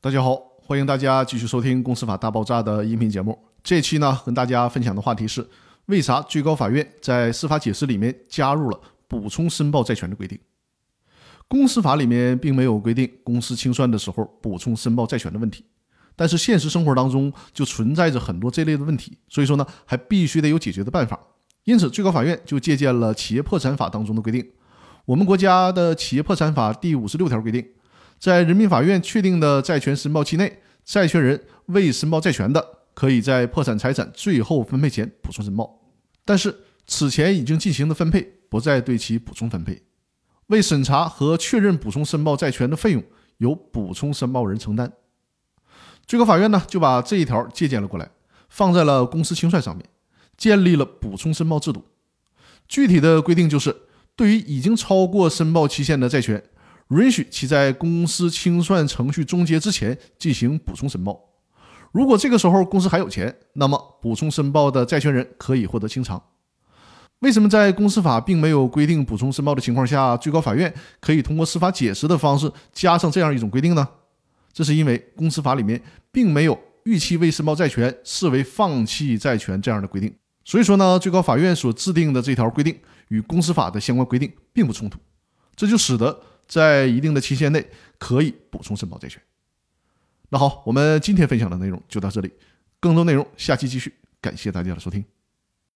大家好，欢迎大家继续收听《公司法大爆炸》的音频节目。这期呢，跟大家分享的话题是：为啥最高法院在司法解释里面加入了补充申报债权的规定？公司法里面并没有规定公司清算的时候补充申报债权的问题，但是现实生活当中就存在着很多这类的问题，所以说呢，还必须得有解决的办法。因此，最高法院就借鉴了企业破产法当中的规定。我们国家的企业破产法第五十六条规定。在人民法院确定的债权申报期内，债权人未申报债权的，可以在破产财产最后分配前补充申报。但是此前已经进行的分配，不再对其补充分配。为审查和确认补充申报债权的费用，由补充申报人承担。最高法院呢，就把这一条借鉴了过来，放在了公司清算上面，建立了补充申报制度。具体的规定就是，对于已经超过申报期限的债权。允许其在公司清算程序终结之前进行补充申报。如果这个时候公司还有钱，那么补充申报的债权人可以获得清偿。为什么在公司法并没有规定补充申报的情况下，最高法院可以通过司法解释的方式加上这样一种规定呢？这是因为公司法里面并没有逾期未申报债权视为放弃债权这样的规定。所以说呢，最高法院所制定的这条规定与公司法的相关规定并不冲突，这就使得。在一定的期限内可以补充申报债权。那好，我们今天分享的内容就到这里，更多内容下期继续。感谢大家的收听。